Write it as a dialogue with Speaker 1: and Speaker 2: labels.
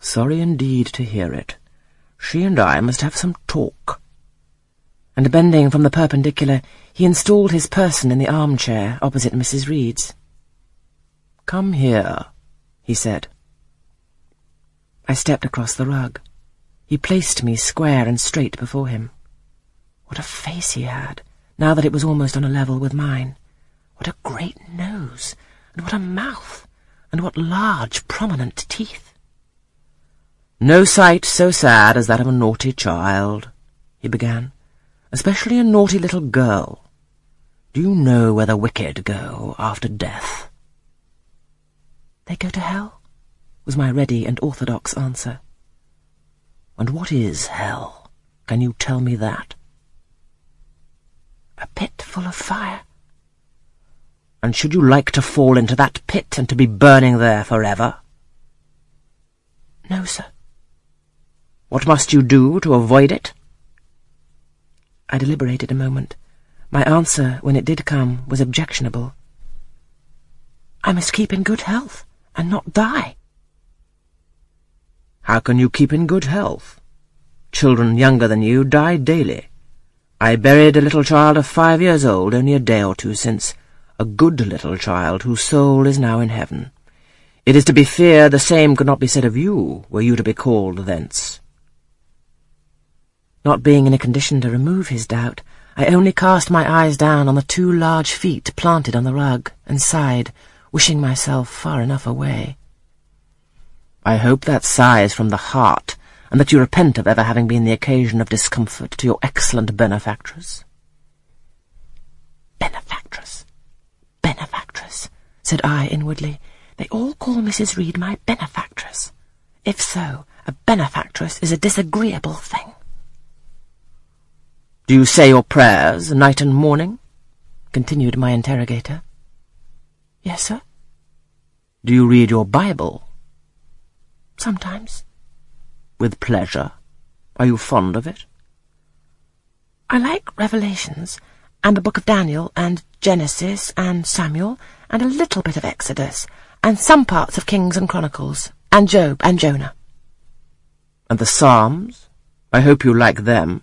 Speaker 1: Sorry indeed to hear it. She and I must have some talk. And bending from the perpendicular, he installed his person in the armchair opposite Mrs. Reed's. Come here, he said. I stepped across the rug. He placed me square and straight before him. What a face he had, now that it was almost on a level with mine. What a great nose, and what a mouth, and what large, prominent teeth. No sight so sad as that of a naughty child, he began, especially a naughty little girl. Do you know where the wicked go after death? They go to hell, was my ready and orthodox answer. And what is hell? Can you tell me that? A pit full of fire. And should you like to fall into that pit and to be burning there forever? No, sir. What must you do to avoid it? I deliberated a moment. My answer, when it did come, was objectionable. I must keep in good health, and not die. How can you keep in good health? Children younger than you die daily. I buried a little child of five years old only a day or two since, a good little child whose soul is now in heaven. It is to be feared the same could not be said of you, were you to be called thence. Not being in a condition to remove his doubt, I only cast my eyes down on the two large feet planted on the rug, and sighed, wishing myself far enough away. I hope that sigh is from the heart, and that you repent of ever having been the occasion of discomfort to your excellent benefactress. Benefactress benefactress, said I inwardly. They all call Mrs. Reed my benefactress. If so, a benefactress is a disagreeable thing. Do you say your prayers night and morning? continued my interrogator. Yes, sir. Do you read your Bible? Sometimes. With pleasure. Are you fond of it? I like Revelations, and the book of Daniel, and Genesis, and Samuel, and a little bit of Exodus, and some parts of Kings and Chronicles, and Job and Jonah. And the Psalms? I hope you like them.